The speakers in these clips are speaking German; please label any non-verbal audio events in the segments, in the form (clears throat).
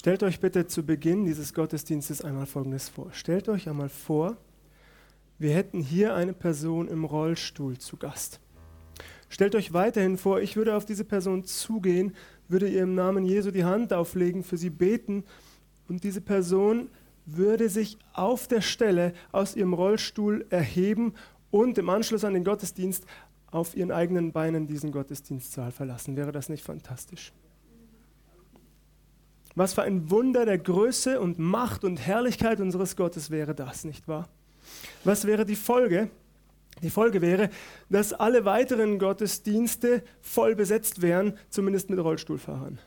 Stellt euch bitte zu Beginn dieses Gottesdienstes einmal Folgendes vor. Stellt euch einmal vor, wir hätten hier eine Person im Rollstuhl zu Gast. Stellt euch weiterhin vor, ich würde auf diese Person zugehen, würde ihr im Namen Jesu die Hand auflegen, für sie beten und diese Person würde sich auf der Stelle aus ihrem Rollstuhl erheben und im Anschluss an den Gottesdienst auf ihren eigenen Beinen diesen Gottesdienstsaal verlassen. Wäre das nicht fantastisch? Was für ein Wunder der Größe und Macht und Herrlichkeit unseres Gottes wäre das, nicht wahr? Was wäre die Folge? Die Folge wäre, dass alle weiteren Gottesdienste voll besetzt wären, zumindest mit Rollstuhlfahrern.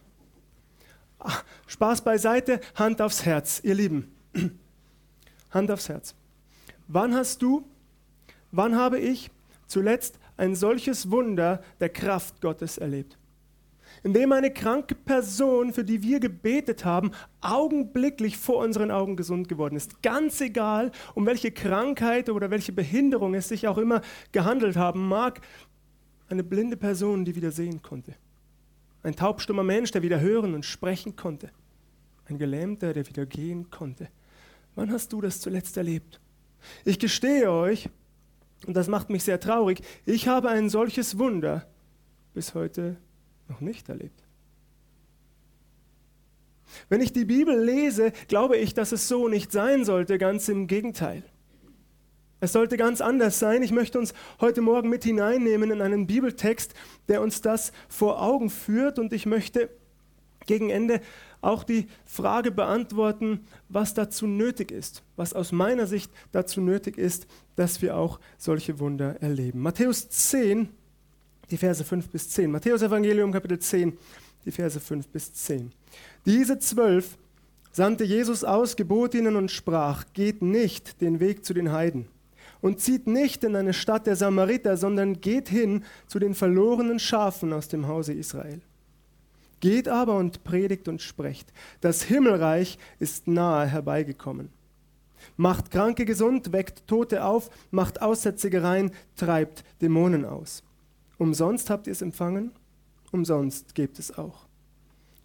Ach, Spaß beiseite, Hand aufs Herz, ihr Lieben. (clears throat) Hand aufs Herz. Wann hast du, wann habe ich zuletzt ein solches Wunder der Kraft Gottes erlebt? Indem eine kranke Person, für die wir gebetet haben, augenblicklich vor unseren Augen gesund geworden ist. Ganz egal, um welche Krankheit oder welche Behinderung es sich auch immer gehandelt haben mag, eine blinde Person, die wieder sehen konnte. Ein taubstummer Mensch, der wieder hören und sprechen konnte. Ein Gelähmter, der wieder gehen konnte. Wann hast du das zuletzt erlebt? Ich gestehe euch, und das macht mich sehr traurig, ich habe ein solches Wunder bis heute noch nicht erlebt. Wenn ich die Bibel lese, glaube ich, dass es so nicht sein sollte, ganz im Gegenteil. Es sollte ganz anders sein. Ich möchte uns heute Morgen mit hineinnehmen in einen Bibeltext, der uns das vor Augen führt und ich möchte gegen Ende auch die Frage beantworten, was dazu nötig ist, was aus meiner Sicht dazu nötig ist, dass wir auch solche Wunder erleben. Matthäus 10, die Verse 5 bis 10. Matthäus Evangelium Kapitel 10, die Verse 5 bis 10. Diese zwölf sandte Jesus aus, gebot ihnen und sprach, geht nicht den Weg zu den Heiden und zieht nicht in eine Stadt der Samariter, sondern geht hin zu den verlorenen Schafen aus dem Hause Israel. Geht aber und predigt und sprecht, das Himmelreich ist nahe herbeigekommen. Macht Kranke gesund, weckt Tote auf, macht Aussätzige rein, treibt Dämonen aus. Umsonst habt ihr es empfangen, umsonst gebt es auch.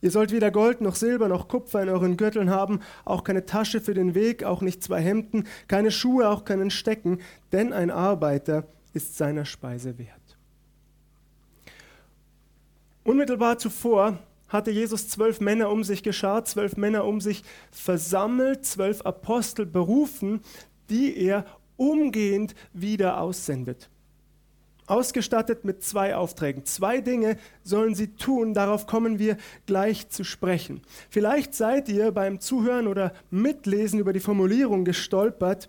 Ihr sollt weder Gold noch Silber noch Kupfer in euren Gürteln haben, auch keine Tasche für den Weg, auch nicht zwei Hemden, keine Schuhe, auch keinen Stecken, denn ein Arbeiter ist seiner Speise wert. Unmittelbar zuvor hatte Jesus zwölf Männer um sich geschart, zwölf Männer um sich versammelt, zwölf Apostel berufen, die er umgehend wieder aussendet ausgestattet mit zwei Aufträgen. Zwei Dinge sollen sie tun, darauf kommen wir gleich zu sprechen. Vielleicht seid ihr beim Zuhören oder Mitlesen über die Formulierung gestolpert.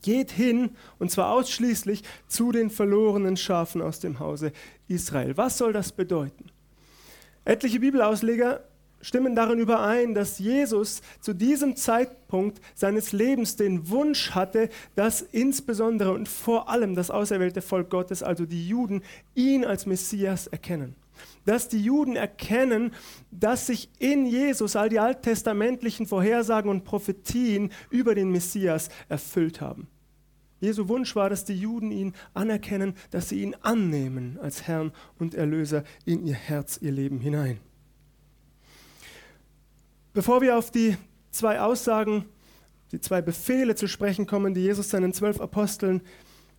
Geht hin, und zwar ausschließlich zu den verlorenen Schafen aus dem Hause Israel. Was soll das bedeuten? Etliche Bibelausleger stimmen darin überein, dass Jesus zu diesem Zeitpunkt seines Lebens den Wunsch hatte, dass insbesondere und vor allem das auserwählte Volk Gottes, also die Juden, ihn als Messias erkennen. Dass die Juden erkennen, dass sich in Jesus all die alttestamentlichen Vorhersagen und Prophetien über den Messias erfüllt haben. Jesu Wunsch war, dass die Juden ihn anerkennen, dass sie ihn annehmen als Herrn und Erlöser in ihr Herz, ihr Leben hinein. Bevor wir auf die zwei Aussagen, die zwei Befehle zu sprechen kommen, die Jesus seinen zwölf Aposteln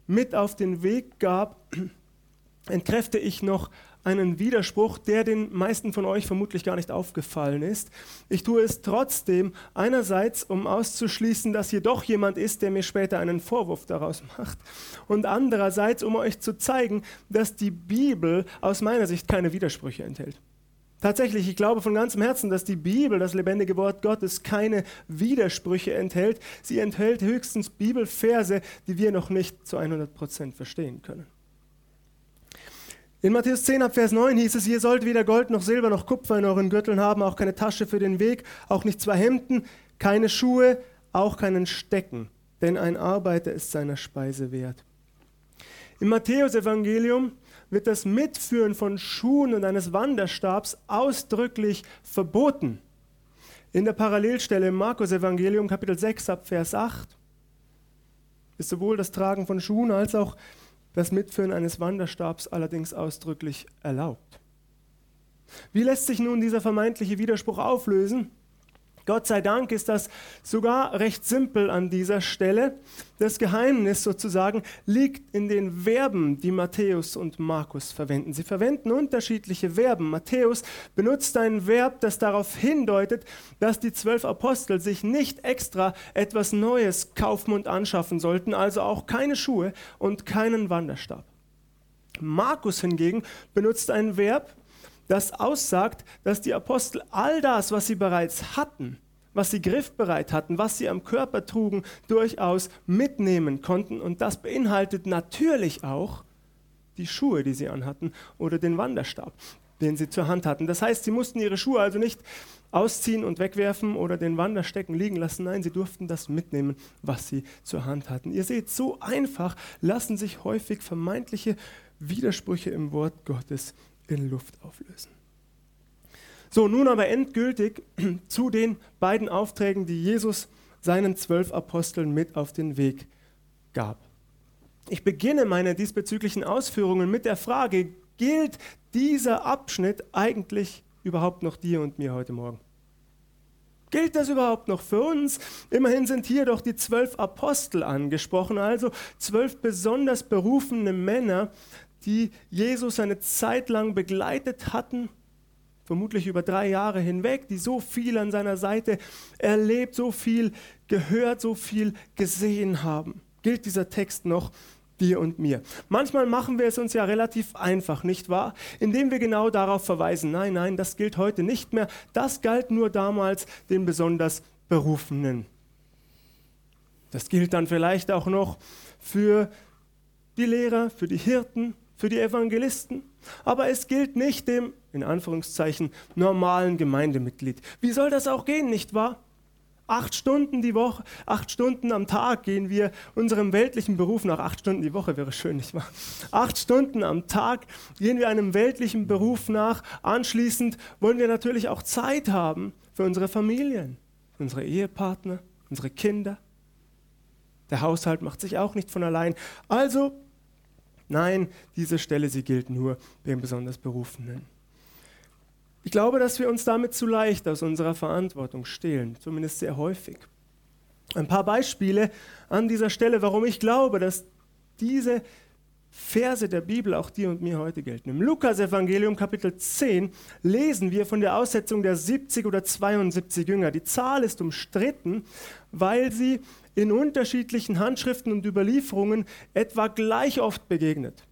mit auf den Weg gab, entkräfte ich noch einen Widerspruch, der den meisten von euch vermutlich gar nicht aufgefallen ist. Ich tue es trotzdem einerseits, um auszuschließen, dass hier doch jemand ist, der mir später einen Vorwurf daraus (laughs) macht, und andererseits, um euch zu zeigen, dass die Bibel aus meiner Sicht keine Widersprüche enthält. Tatsächlich, ich glaube von ganzem Herzen, dass die Bibel, das lebendige Wort Gottes, keine Widersprüche enthält. Sie enthält höchstens Bibelverse, die wir noch nicht zu 100% verstehen können. In Matthäus 10 ab Vers 9 hieß es, ihr sollt weder Gold noch Silber noch Kupfer in euren Gürteln haben, auch keine Tasche für den Weg, auch nicht zwei Hemden, keine Schuhe, auch keinen Stecken, denn ein Arbeiter ist seiner Speise wert. Im Matthäusevangelium wird das Mitführen von Schuhen und eines Wanderstabs ausdrücklich verboten. In der Parallelstelle im Markus Evangelium Kapitel 6 ab Vers 8 ist sowohl das Tragen von Schuhen als auch das Mitführen eines Wanderstabs allerdings ausdrücklich erlaubt. Wie lässt sich nun dieser vermeintliche Widerspruch auflösen? Gott sei Dank ist das sogar recht simpel an dieser Stelle. Das Geheimnis sozusagen liegt in den Verben, die Matthäus und Markus verwenden. Sie verwenden unterschiedliche Verben. Matthäus benutzt ein Verb, das darauf hindeutet, dass die zwölf Apostel sich nicht extra etwas Neues kaufen und anschaffen sollten, also auch keine Schuhe und keinen Wanderstab. Markus hingegen benutzt ein Verb, das aussagt, dass die Apostel all das, was sie bereits hatten, was sie griffbereit hatten, was sie am Körper trugen, durchaus mitnehmen konnten. Und das beinhaltet natürlich auch die Schuhe, die sie anhatten oder den Wanderstab, den sie zur Hand hatten. Das heißt, sie mussten ihre Schuhe also nicht ausziehen und wegwerfen oder den Wanderstecken liegen lassen. Nein, sie durften das mitnehmen, was sie zur Hand hatten. Ihr seht, so einfach lassen sich häufig vermeintliche Widersprüche im Wort Gottes in Luft auflösen. So, nun aber endgültig (clears throat) zu den beiden Aufträgen, die Jesus seinen zwölf Aposteln mit auf den Weg gab. Ich beginne meine diesbezüglichen Ausführungen mit der Frage, gilt dieser Abschnitt eigentlich überhaupt noch dir und mir heute Morgen? Gilt das überhaupt noch für uns? Immerhin sind hier doch die zwölf Apostel angesprochen, also zwölf besonders berufene Männer, die Jesus eine Zeit lang begleitet hatten, vermutlich über drei Jahre hinweg, die so viel an seiner Seite erlebt, so viel gehört, so viel gesehen haben. Gilt dieser Text noch dir und mir? Manchmal machen wir es uns ja relativ einfach, nicht wahr? Indem wir genau darauf verweisen, nein, nein, das gilt heute nicht mehr, das galt nur damals den besonders Berufenen. Das gilt dann vielleicht auch noch für die Lehrer, für die Hirten, für die Evangelisten, aber es gilt nicht dem, in Anführungszeichen, normalen Gemeindemitglied. Wie soll das auch gehen, nicht wahr? Acht Stunden die Woche, acht Stunden am Tag gehen wir unserem weltlichen Beruf nach. Acht Stunden die Woche wäre schön, nicht wahr? Acht Stunden am Tag gehen wir einem weltlichen Beruf nach. Anschließend wollen wir natürlich auch Zeit haben für unsere Familien, unsere Ehepartner, unsere Kinder. Der Haushalt macht sich auch nicht von allein. Also Nein, diese Stelle, sie gilt nur den besonders Berufenen. Ich glaube, dass wir uns damit zu leicht aus unserer Verantwortung stehlen, zumindest sehr häufig. Ein paar Beispiele an dieser Stelle, warum ich glaube, dass diese Verse der Bibel auch dir und mir heute gelten. Im Lukas-Evangelium Kapitel 10 lesen wir von der Aussetzung der 70 oder 72 Jünger. Die Zahl ist umstritten, weil sie in unterschiedlichen Handschriften und Überlieferungen etwa gleich oft begegnet.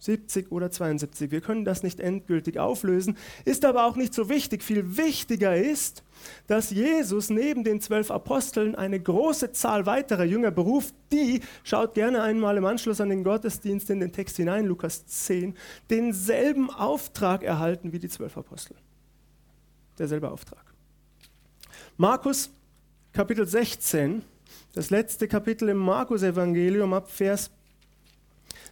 70 oder 72. Wir können das nicht endgültig auflösen, ist aber auch nicht so wichtig. Viel wichtiger ist, dass Jesus neben den zwölf Aposteln eine große Zahl weiterer Jünger beruft, die, schaut gerne einmal im Anschluss an den Gottesdienst in den Text hinein, Lukas 10, denselben Auftrag erhalten wie die zwölf Apostel. Derselbe Auftrag. Markus Kapitel 16 das letzte Kapitel im Markus-Evangelium ab Vers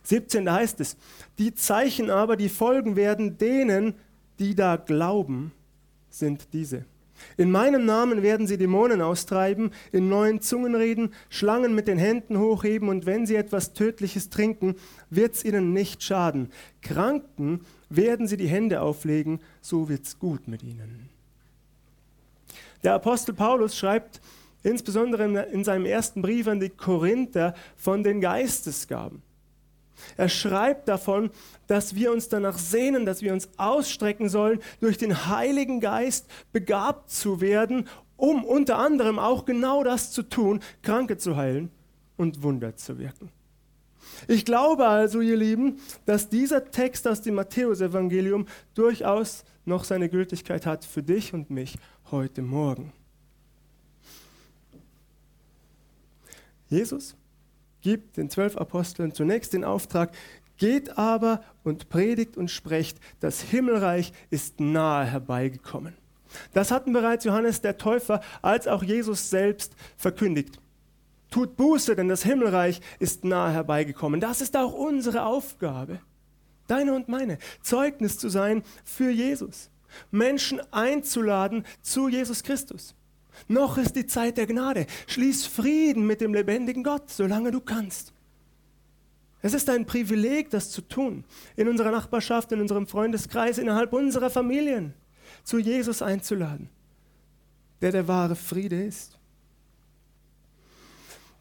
17, da heißt es, die Zeichen aber, die folgen werden denen, die da glauben, sind diese. In meinem Namen werden sie Dämonen austreiben, in neuen Zungen reden, Schlangen mit den Händen hochheben und wenn sie etwas Tödliches trinken, wird es ihnen nicht schaden. Kranken werden sie die Hände auflegen, so wird es gut mit ihnen. Der Apostel Paulus schreibt insbesondere in seinem ersten Brief an die Korinther, von den Geistesgaben. Er schreibt davon, dass wir uns danach sehnen, dass wir uns ausstrecken sollen, durch den Heiligen Geist begabt zu werden, um unter anderem auch genau das zu tun, Kranke zu heilen und Wunder zu wirken. Ich glaube also, ihr Lieben, dass dieser Text aus dem Matthäusevangelium durchaus noch seine Gültigkeit hat für dich und mich heute Morgen. Jesus gibt den zwölf Aposteln zunächst den Auftrag, geht aber und predigt und sprecht, das Himmelreich ist nahe herbeigekommen. Das hatten bereits Johannes der Täufer als auch Jesus selbst verkündigt. Tut Buße, denn das Himmelreich ist nahe herbeigekommen. Das ist auch unsere Aufgabe, deine und meine, Zeugnis zu sein für Jesus, Menschen einzuladen zu Jesus Christus. Noch ist die Zeit der Gnade. Schließ Frieden mit dem lebendigen Gott, solange du kannst. Es ist ein Privileg, das zu tun. In unserer Nachbarschaft, in unserem Freundeskreis, innerhalb unserer Familien, zu Jesus einzuladen. der der wahre Friede ist.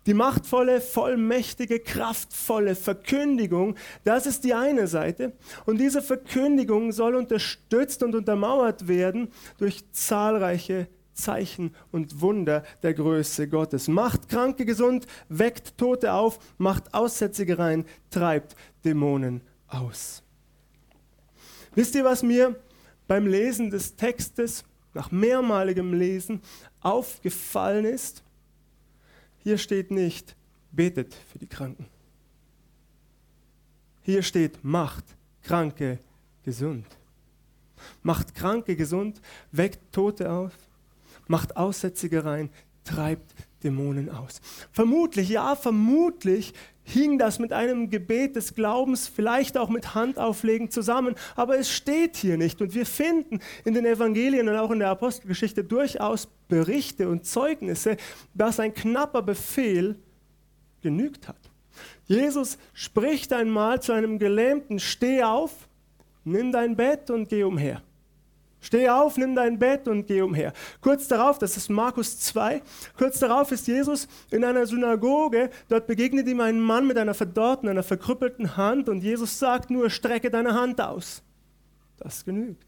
Die machtvolle, vollmächtige, kraftvolle Verkündigung, das ist die eine Seite. Und diese Verkündigung soll unterstützt und untermauert werden durch zahlreiche Zeichen und Wunder der Größe Gottes. Macht Kranke gesund, weckt Tote auf, macht Aussätzige rein, treibt Dämonen aus. Wisst ihr, was mir beim Lesen des Textes, nach mehrmaligem Lesen, aufgefallen ist? Hier steht nicht, betet für die Kranken. Hier steht, macht Kranke gesund. Macht Kranke gesund, weckt Tote auf, macht Aussätzige rein, treibt Dämonen aus. Vermutlich, ja, vermutlich hing das mit einem Gebet des Glaubens, vielleicht auch mit Handauflegen zusammen, aber es steht hier nicht. Und wir finden in den Evangelien und auch in der Apostelgeschichte durchaus Berichte und Zeugnisse, dass ein knapper Befehl genügt hat. Jesus spricht einmal zu einem Gelähmten, steh auf, nimm dein Bett und geh umher. Steh auf, nimm dein Bett und geh umher. Kurz darauf, das ist Markus 2, kurz darauf ist Jesus in einer Synagoge, dort begegnet ihm ein Mann mit einer verdorrten, einer verkrüppelten Hand und Jesus sagt nur, strecke deine Hand aus. Das genügt.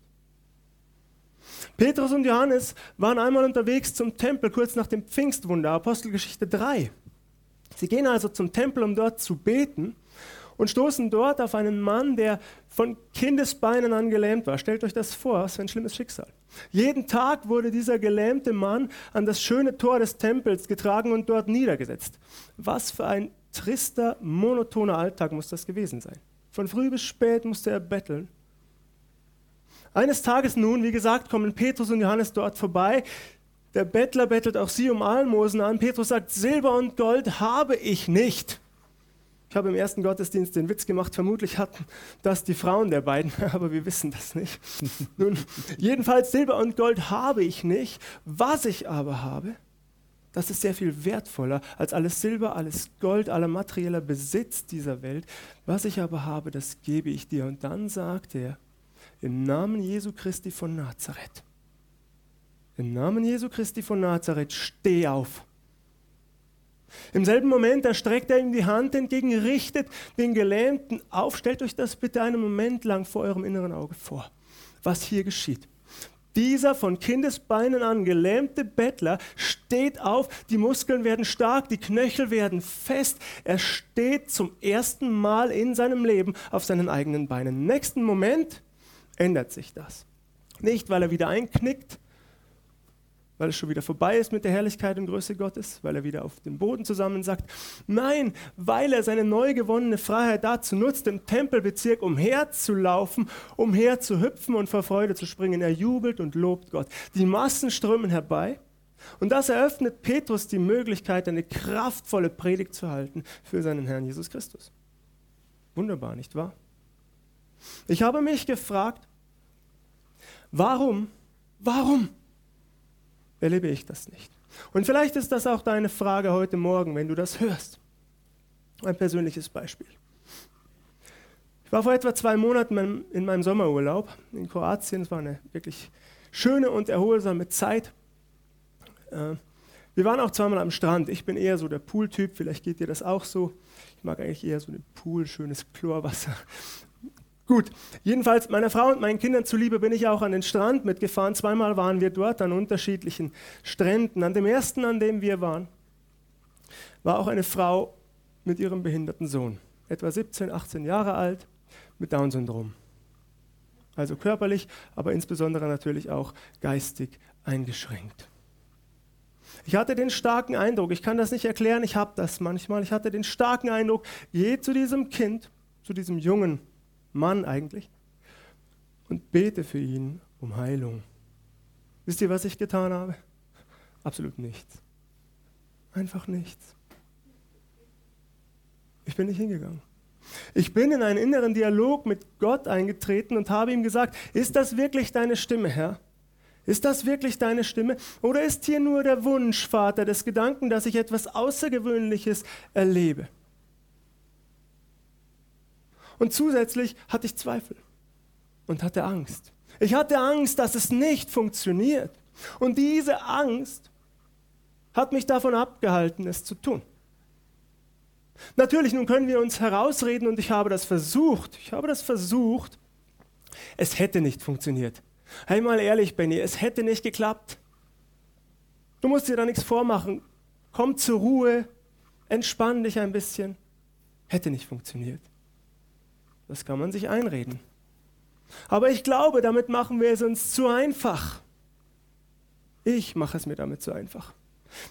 Petrus und Johannes waren einmal unterwegs zum Tempel kurz nach dem Pfingstwunder, Apostelgeschichte 3. Sie gehen also zum Tempel, um dort zu beten und stoßen dort auf einen Mann, der von Kindesbeinen an gelähmt war. Stellt euch das vor, was für ein schlimmes Schicksal. Jeden Tag wurde dieser gelähmte Mann an das schöne Tor des Tempels getragen und dort niedergesetzt. Was für ein trister, monotoner Alltag muss das gewesen sein. Von früh bis spät musste er betteln. Eines Tages nun, wie gesagt, kommen Petrus und Johannes dort vorbei. Der Bettler bettelt auch sie um Almosen an. Petrus sagt, Silber und Gold habe ich nicht. Ich habe im ersten Gottesdienst den Witz gemacht, vermutlich hatten das die Frauen der beiden, (laughs) aber wir wissen das nicht. Nun, jedenfalls Silber und Gold habe ich nicht. Was ich aber habe, das ist sehr viel wertvoller als alles Silber, alles Gold, aller materieller Besitz dieser Welt. Was ich aber habe, das gebe ich dir. Und dann sagt er, im Namen Jesu Christi von Nazareth, im Namen Jesu Christi von Nazareth, steh auf. Im selben Moment, da streckt er ihm die Hand entgegen, richtet den Gelähmten auf. Stellt euch das bitte einen Moment lang vor eurem inneren Auge vor, was hier geschieht. Dieser von Kindesbeinen an gelähmte Bettler steht auf, die Muskeln werden stark, die Knöchel werden fest. Er steht zum ersten Mal in seinem Leben auf seinen eigenen Beinen. Im nächsten Moment ändert sich das. Nicht, weil er wieder einknickt, weil es schon wieder vorbei ist mit der Herrlichkeit und Größe Gottes, weil er wieder auf dem Boden zusammensackt. Nein, weil er seine neu gewonnene Freiheit dazu nutzt, im Tempelbezirk umherzulaufen, umherzuhüpfen und vor Freude zu springen. Er jubelt und lobt Gott. Die Massen strömen herbei. Und das eröffnet Petrus die Möglichkeit, eine kraftvolle Predigt zu halten für seinen Herrn Jesus Christus. Wunderbar, nicht wahr? Ich habe mich gefragt, warum, warum erlebe ich das nicht. Und vielleicht ist das auch deine Frage heute Morgen, wenn du das hörst. Ein persönliches Beispiel. Ich war vor etwa zwei Monaten in meinem Sommerurlaub in Kroatien. Es war eine wirklich schöne und erholsame Zeit. Äh, wir waren auch zweimal am Strand. Ich bin eher so der Pooltyp, vielleicht geht dir das auch so. Ich mag eigentlich eher so einen Pool, schönes Chlorwasser. Gut, jedenfalls meiner Frau und meinen Kindern zuliebe bin ich auch an den Strand mitgefahren. Zweimal waren wir dort an unterschiedlichen Stränden. An dem ersten, an dem wir waren, war auch eine Frau mit ihrem behinderten Sohn, etwa 17, 18 Jahre alt, mit Down-Syndrom. Also körperlich, aber insbesondere natürlich auch geistig eingeschränkt. Ich hatte den starken Eindruck, ich kann das nicht erklären, ich habe das manchmal, ich hatte den starken Eindruck, je zu diesem Kind, zu diesem Jungen, Mann eigentlich, und bete für ihn um Heilung. Wisst ihr, was ich getan habe? Absolut nichts. Einfach nichts. Ich bin nicht hingegangen. Ich bin in einen inneren Dialog mit Gott eingetreten und habe ihm gesagt, ist das wirklich deine Stimme, Herr? Ist das wirklich deine Stimme? Oder ist hier nur der Wunsch, Vater, des Gedanken, dass ich etwas Außergewöhnliches erlebe? Und zusätzlich hatte ich Zweifel und hatte Angst. Ich hatte Angst, dass es nicht funktioniert. Und diese Angst hat mich davon abgehalten, es zu tun. Natürlich, nun können wir uns herausreden und ich habe das versucht. Ich habe das versucht. Es hätte nicht funktioniert. Hey, mal ehrlich, Benny, es hätte nicht geklappt. Du musst dir da nichts vormachen. Komm zur Ruhe, entspann dich ein bisschen. Hätte nicht funktioniert. Das kann man sich einreden. Aber ich glaube, damit machen wir es uns zu einfach. Ich mache es mir damit zu einfach.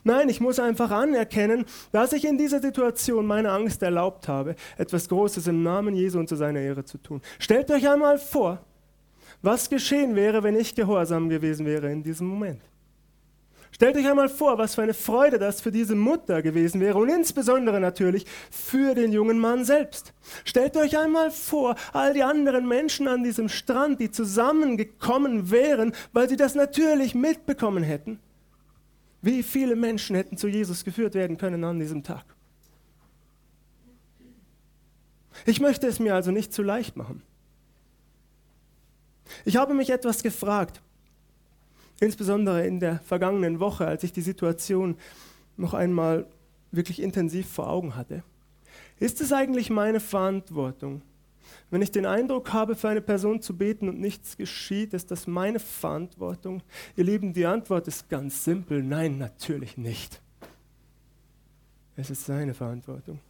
Nein, ich muss einfach anerkennen, dass ich in dieser Situation meine Angst erlaubt habe, etwas Großes im Namen Jesu und zu seiner Ehre zu tun. Stellt euch einmal vor, was geschehen wäre, wenn ich gehorsam gewesen wäre in diesem Moment. Stellt euch einmal vor, was für eine Freude das für diese Mutter gewesen wäre und insbesondere natürlich für den jungen Mann selbst. Stellt euch einmal vor, all die anderen Menschen an diesem Strand, die zusammengekommen wären, weil sie das natürlich mitbekommen hätten. Wie viele Menschen hätten zu Jesus geführt werden können an diesem Tag? Ich möchte es mir also nicht zu leicht machen. Ich habe mich etwas gefragt, insbesondere in der vergangenen Woche, als ich die Situation noch einmal wirklich intensiv vor Augen hatte. Ist es eigentlich meine Verantwortung, wenn ich den Eindruck habe, für eine Person zu beten und nichts geschieht, ist das meine Verantwortung? Ihr Lieben, die Antwort ist ganz simpel. Nein, natürlich nicht. Es ist seine Verantwortung.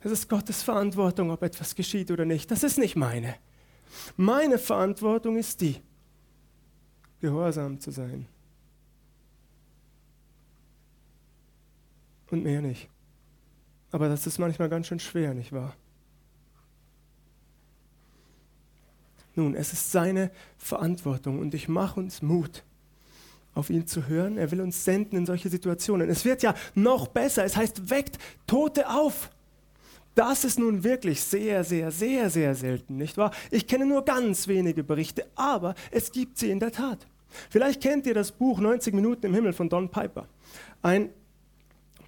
Es ist Gottes Verantwortung, ob etwas geschieht oder nicht. Das ist nicht meine. Meine Verantwortung ist die, gehorsam zu sein. Und mehr nicht. Aber das ist manchmal ganz schön schwer, nicht wahr? Nun, es ist seine Verantwortung und ich mache uns Mut, auf ihn zu hören. Er will uns senden in solche Situationen. Es wird ja noch besser. Es heißt, weckt Tote auf. Das ist nun wirklich sehr, sehr, sehr, sehr selten, nicht wahr? Ich kenne nur ganz wenige Berichte, aber es gibt sie in der Tat. Vielleicht kennt ihr das Buch 90 Minuten im Himmel von Don Piper. Ein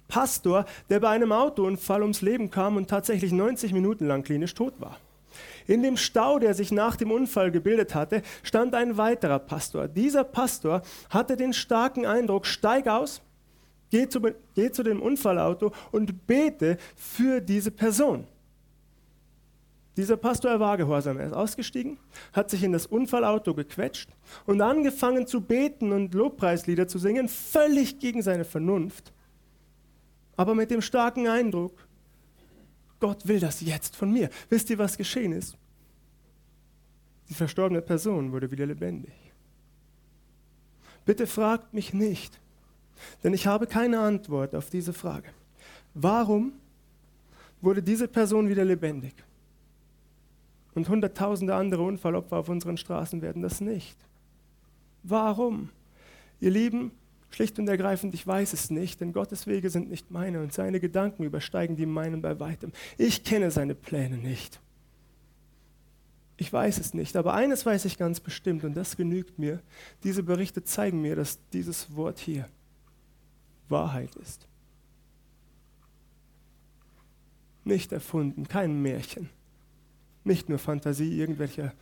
Pastor, der bei einem Autounfall ums Leben kam und tatsächlich 90 Minuten lang klinisch tot war. In dem Stau, der sich nach dem Unfall gebildet hatte, stand ein weiterer Pastor. Dieser Pastor hatte den starken Eindruck, steig aus, geh zu, geh zu dem Unfallauto und bete für diese Person. Dieser Pastor, er war gehorsam. Er ist ausgestiegen, hat sich in das Unfallauto gequetscht und angefangen zu beten und Lobpreislieder zu singen, völlig gegen seine Vernunft, aber mit dem starken Eindruck, Gott will das jetzt von mir. Wisst ihr, was geschehen ist? Die verstorbene Person wurde wieder lebendig. Bitte fragt mich nicht, denn ich habe keine Antwort auf diese Frage. Warum wurde diese Person wieder lebendig? Und hunderttausende andere Unfallopfer auf unseren Straßen werden das nicht. Warum? Ihr Lieben, Schlicht und ergreifend, ich weiß es nicht, denn Gottes Wege sind nicht meine und seine Gedanken übersteigen die meinen bei weitem. Ich kenne seine Pläne nicht. Ich weiß es nicht, aber eines weiß ich ganz bestimmt und das genügt mir. Diese Berichte zeigen mir, dass dieses Wort hier Wahrheit ist. Nicht erfunden, kein Märchen. Nicht nur Fantasie irgendwelcher,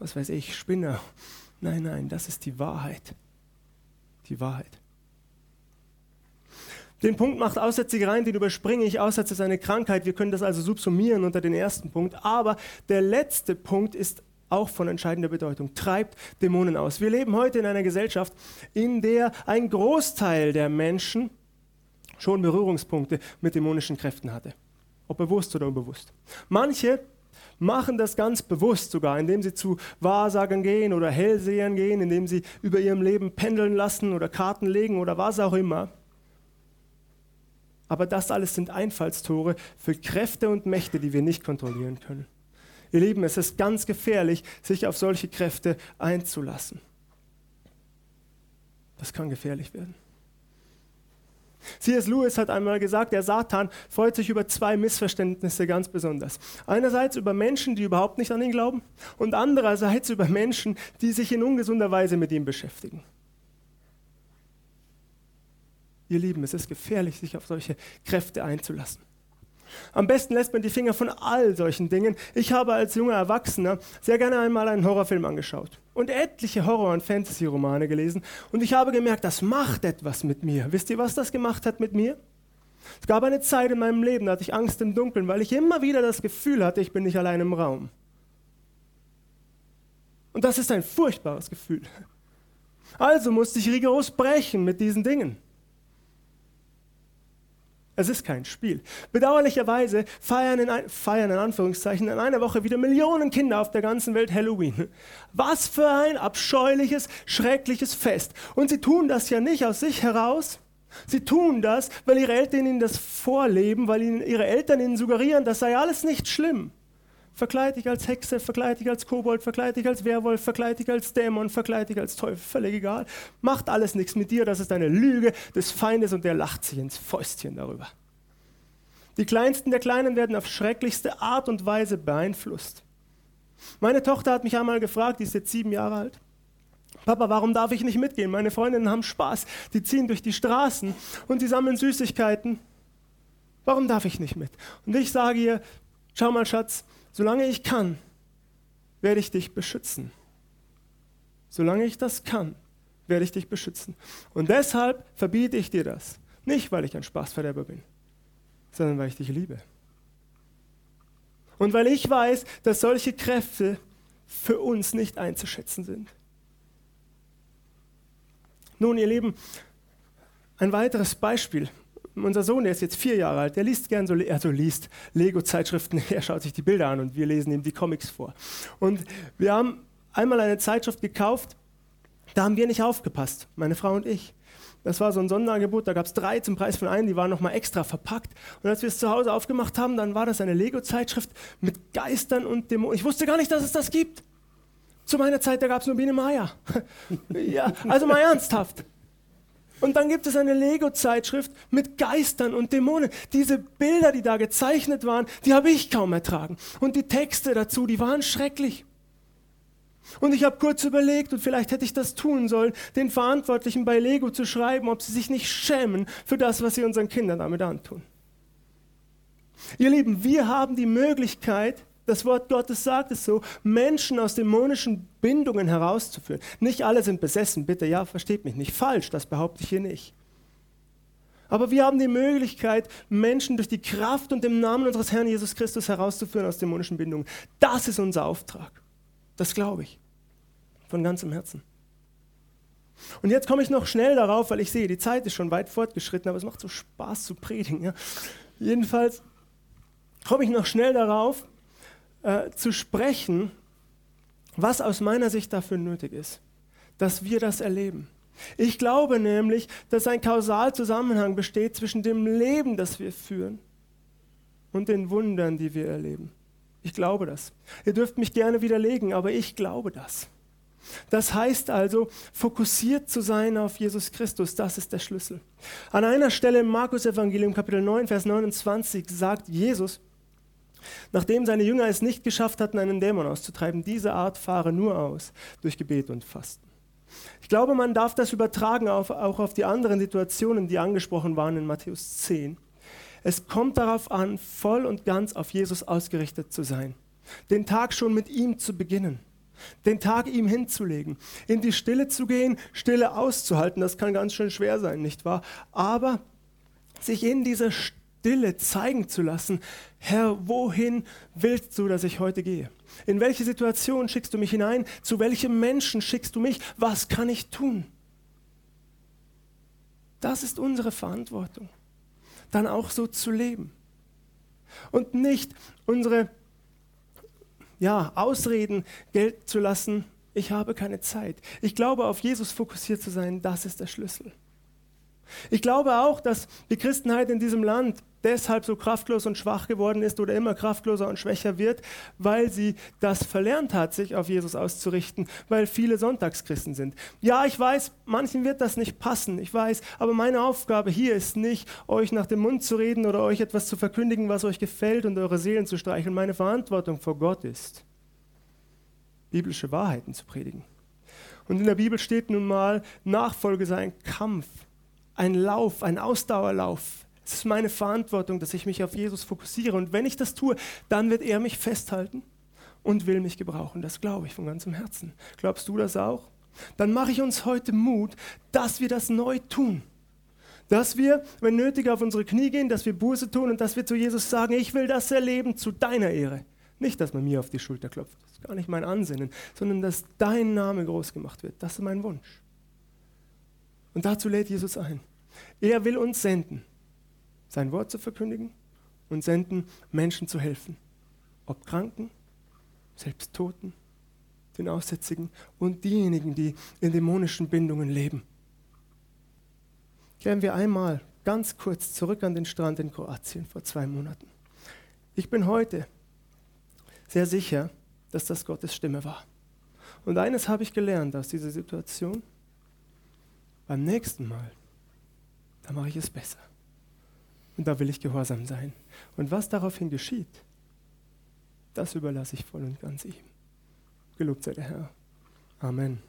was weiß ich, Spinner. Nein, nein, das ist die Wahrheit die Wahrheit. Den Punkt macht Aussätzige rein, den überspringe ich. Aussatz ist eine Krankheit. Wir können das also subsumieren unter den ersten Punkt. Aber der letzte Punkt ist auch von entscheidender Bedeutung. Treibt Dämonen aus. Wir leben heute in einer Gesellschaft, in der ein Großteil der Menschen schon Berührungspunkte mit dämonischen Kräften hatte. Ob bewusst oder unbewusst. Manche machen das ganz bewusst sogar, indem sie zu Wahrsagern gehen oder Hellsehern gehen, indem sie über ihrem Leben pendeln lassen oder Karten legen oder was auch immer. Aber das alles sind Einfallstore für Kräfte und Mächte, die wir nicht kontrollieren können. Ihr Lieben, es ist ganz gefährlich, sich auf solche Kräfte einzulassen. Das kann gefährlich werden. C.S. Lewis hat einmal gesagt, der Satan freut sich über zwei Missverständnisse ganz besonders. Einerseits über Menschen, die überhaupt nicht an ihn glauben und andererseits über Menschen, die sich in ungesunder Weise mit ihm beschäftigen. Ihr Lieben, es ist gefährlich, sich auf solche Kräfte einzulassen. Am besten lässt man die Finger von all solchen Dingen. Ich habe als junger Erwachsener sehr gerne einmal einen Horrorfilm angeschaut und etliche Horror- und Fantasy-Romane gelesen und ich habe gemerkt, das macht etwas mit mir. Wisst ihr, was das gemacht hat mit mir? Es gab eine Zeit in meinem Leben, da hatte ich Angst im Dunkeln, weil ich immer wieder das Gefühl hatte, ich bin nicht allein im Raum. Und das ist ein furchtbares Gefühl. Also musste ich rigoros brechen mit diesen Dingen. Es ist kein Spiel. Bedauerlicherweise feiern in, ein, feiern in Anführungszeichen in einer Woche wieder Millionen Kinder auf der ganzen Welt Halloween. Was für ein abscheuliches, schreckliches Fest. Und sie tun das ja nicht aus sich heraus. Sie tun das, weil ihre Eltern ihnen das vorleben, weil ihnen ihre Eltern ihnen suggerieren, das sei alles nicht schlimm. Verkleid dich als Hexe, verkleid dich als Kobold, verkleid dich als Werwolf, verkleid dich als Dämon, verkleid dich als Teufel, völlig egal. Macht alles nichts mit dir, das ist eine Lüge des Feindes und der lacht sich ins Fäustchen darüber. Die Kleinsten der Kleinen werden auf schrecklichste Art und Weise beeinflusst. Meine Tochter hat mich einmal gefragt, die ist jetzt sieben Jahre alt. Papa, warum darf ich nicht mitgehen? Meine Freundinnen haben Spaß, die ziehen durch die Straßen und die sammeln Süßigkeiten. Warum darf ich nicht mit? Und ich sage ihr, schau mal Schatz, solange ich kann, werde ich dich beschützen. Solange ich das kann, werde ich dich beschützen. Und deshalb verbiete ich dir das. Nicht, weil ich ein Spaßverderber bin, sondern weil ich dich liebe. Und weil ich weiß, dass solche Kräfte für uns nicht einzuschätzen sind. Nun, ihr Lieben, ein weiteres Beispiel unser Sohn, der ist jetzt vier Jahre alt, der liest gern so, also liest Lego-Zeitschriften, (laughs) er schaut sich die Bilder an und wir lesen ihm die Comics vor. Und wir haben einmal eine Zeitschrift gekauft, da haben wir nicht aufgepasst, meine Frau und ich. Das war so ein Sonderangebot, da gab es drei zum Preis von einem, die waren nochmal extra verpackt. Und als wir es zu Hause aufgemacht haben, dann war das eine Lego-Zeitschrift mit Geistern und Dämonen. Ich wusste gar nicht, dass es das gibt. Zu meiner Zeit, da gab es nur Biene Meier. (laughs) ja, also mal ernsthaft. Und dann gibt es eine Lego-Zeitschrift mit Geistern und Dämonen. Diese Bilder, die da gezeichnet waren, die habe ich kaum ertragen. Und die Texte dazu, die waren schrecklich. Und ich habe kurz überlegt, und vielleicht hätte ich das tun sollen, den Verantwortlichen bei Lego zu schreiben, ob sie sich nicht schämen für das, was sie unseren Kindern damit antun. Ihr Lieben, wir haben die Möglichkeit, das Wort Gottes sagt es so, Menschen aus dämonischen Bindungen herauszuführen. Nicht alle sind besessen, bitte, ja, versteht mich nicht falsch, das behaupte ich hier nicht. Aber wir haben die Möglichkeit, Menschen durch die Kraft und im Namen unseres Herrn Jesus Christus herauszuführen aus dämonischen Bindungen. Das ist unser Auftrag. Das glaube ich. Von ganzem Herzen. Und jetzt komme ich noch schnell darauf, weil ich sehe, die Zeit ist schon weit fortgeschritten, aber es macht so Spaß zu predigen. Ja? Jedenfalls komme ich noch schnell darauf, äh, zu sprechen, was aus meiner Sicht dafür nötig ist, dass wir das erleben. Ich glaube nämlich, dass ein Kausalzusammenhang besteht zwischen dem Leben, das wir führen und den Wundern, die wir erleben. Ich glaube das. Ihr dürft mich gerne widerlegen, aber ich glaube das. Das heißt also, fokussiert zu sein auf Jesus Christus, das ist der Schlüssel. An einer Stelle im Markus Evangelium Kapitel 9, Vers 29 sagt Jesus, Nachdem seine Jünger es nicht geschafft hatten, einen Dämon auszutreiben, diese Art fahre nur aus durch Gebet und Fasten. Ich glaube, man darf das übertragen auf, auch auf die anderen Situationen, die angesprochen waren in Matthäus 10. Es kommt darauf an, voll und ganz auf Jesus ausgerichtet zu sein, den Tag schon mit ihm zu beginnen, den Tag ihm hinzulegen, in die Stille zu gehen, Stille auszuhalten, das kann ganz schön schwer sein, nicht wahr? Aber sich in dieser Stille Stille zeigen zu lassen, Herr, wohin willst du, dass ich heute gehe? In welche Situation schickst du mich hinein? Zu welchem Menschen schickst du mich? Was kann ich tun? Das ist unsere Verantwortung, dann auch so zu leben. Und nicht unsere ja, Ausreden gelten zu lassen, ich habe keine Zeit. Ich glaube, auf Jesus fokussiert zu sein, das ist der Schlüssel. Ich glaube auch, dass die Christenheit in diesem Land deshalb so kraftlos und schwach geworden ist oder immer kraftloser und schwächer wird, weil sie das verlernt hat, sich auf Jesus auszurichten, weil viele Sonntagschristen sind. Ja, ich weiß, manchen wird das nicht passen, ich weiß, aber meine Aufgabe hier ist nicht, euch nach dem Mund zu reden oder euch etwas zu verkündigen, was euch gefällt und eure Seelen zu streicheln. Meine Verantwortung vor Gott ist, biblische Wahrheiten zu predigen. Und in der Bibel steht nun mal, Nachfolge sei ein Kampf, ein Lauf, ein Ausdauerlauf Es ist meine Verantwortung, dass ich mich auf Jesus fokussiere. Und wenn ich das tue, dann wird er mich festhalten und will mich gebrauchen. Das glaube ich von ganzem Herzen. Glaubst du das auch? Dann mache ich uns heute Mut, dass wir das neu tun. Dass wir, wenn nötig, auf unsere Knie gehen, dass wir Buße tun und dass wir zu Jesus sagen, ich will das erleben zu deiner Ehre. Nicht, dass man mir auf die Schulter klopft, das ist gar nicht mein Ansinnen, sondern dass dein Name groß gemacht wird. Das ist mein Wunsch. Und dazu lädt Jesus ein. Er will uns senden, sein Wort zu verkündigen und senden, Menschen zu helfen. Ob Kranken, selbst Toten, den Aussätzigen und diejenigen, die in dämonischen Bindungen leben. Kehren wir einmal ganz kurz zurück an den Strand in Kroatien vor zwei Monaten. Ich bin heute sehr sicher, dass das Gottes Stimme war. Und eines habe ich gelernt aus dieser Situation. Beim nächsten Mal, da mache ich es besser. Und da will ich gehorsam sein. Und was daraufhin geschieht, das überlasse ich voll und ganz ihm. Gelobt sei der Herr. Amen.